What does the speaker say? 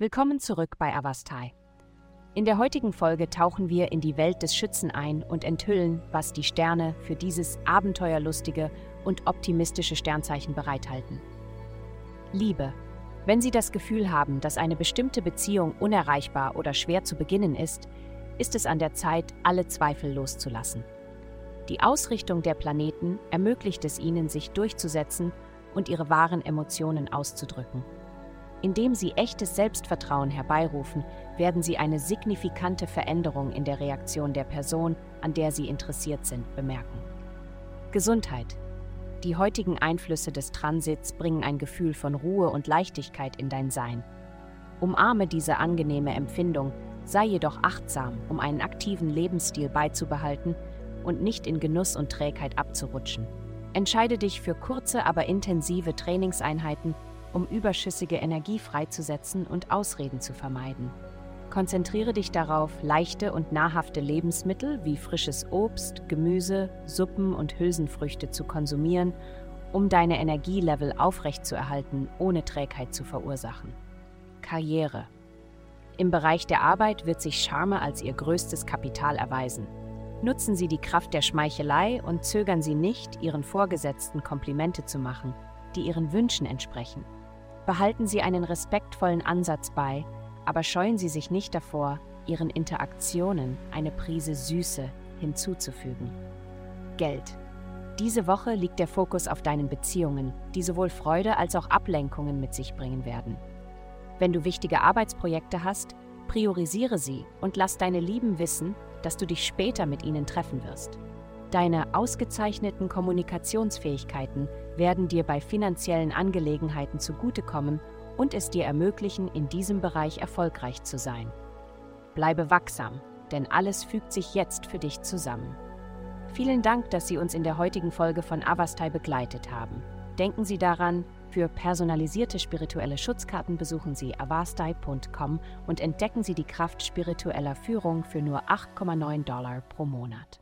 Willkommen zurück bei Avastai. In der heutigen Folge tauchen wir in die Welt des Schützen ein und enthüllen, was die Sterne für dieses abenteuerlustige und optimistische Sternzeichen bereithalten. Liebe. Wenn Sie das Gefühl haben, dass eine bestimmte Beziehung unerreichbar oder schwer zu beginnen ist, ist es an der Zeit, alle Zweifel loszulassen. Die Ausrichtung der Planeten ermöglicht es ihnen, sich durchzusetzen und ihre wahren Emotionen auszudrücken. Indem sie echtes Selbstvertrauen herbeirufen, werden sie eine signifikante Veränderung in der Reaktion der Person, an der sie interessiert sind, bemerken. Gesundheit. Die heutigen Einflüsse des Transits bringen ein Gefühl von Ruhe und Leichtigkeit in dein Sein. Umarme diese angenehme Empfindung, sei jedoch achtsam, um einen aktiven Lebensstil beizubehalten und nicht in Genuss und Trägheit abzurutschen. Entscheide dich für kurze, aber intensive Trainingseinheiten, um überschüssige Energie freizusetzen und Ausreden zu vermeiden. Konzentriere dich darauf, leichte und nahrhafte Lebensmittel wie frisches Obst, Gemüse, Suppen und Hülsenfrüchte zu konsumieren, um deine Energielevel aufrechtzuerhalten, ohne Trägheit zu verursachen. Karriere. Im Bereich der Arbeit wird sich Charme als ihr größtes Kapital erweisen. Nutzen Sie die Kraft der Schmeichelei und zögern Sie nicht, Ihren Vorgesetzten Komplimente zu machen, die Ihren Wünschen entsprechen. Behalten Sie einen respektvollen Ansatz bei, aber scheuen Sie sich nicht davor, Ihren Interaktionen eine Prise Süße hinzuzufügen. Geld. Diese Woche liegt der Fokus auf deinen Beziehungen, die sowohl Freude als auch Ablenkungen mit sich bringen werden. Wenn du wichtige Arbeitsprojekte hast, priorisiere sie und lass deine Lieben wissen, dass du dich später mit ihnen treffen wirst. Deine ausgezeichneten Kommunikationsfähigkeiten werden dir bei finanziellen Angelegenheiten zugutekommen und es dir ermöglichen, in diesem Bereich erfolgreich zu sein. Bleibe wachsam, denn alles fügt sich jetzt für dich zusammen. Vielen Dank, dass Sie uns in der heutigen Folge von Avastai begleitet haben. Denken Sie daran, für personalisierte spirituelle Schutzkarten besuchen Sie avastai.com und entdecken Sie die Kraft spiritueller Führung für nur 8,9 Dollar pro Monat.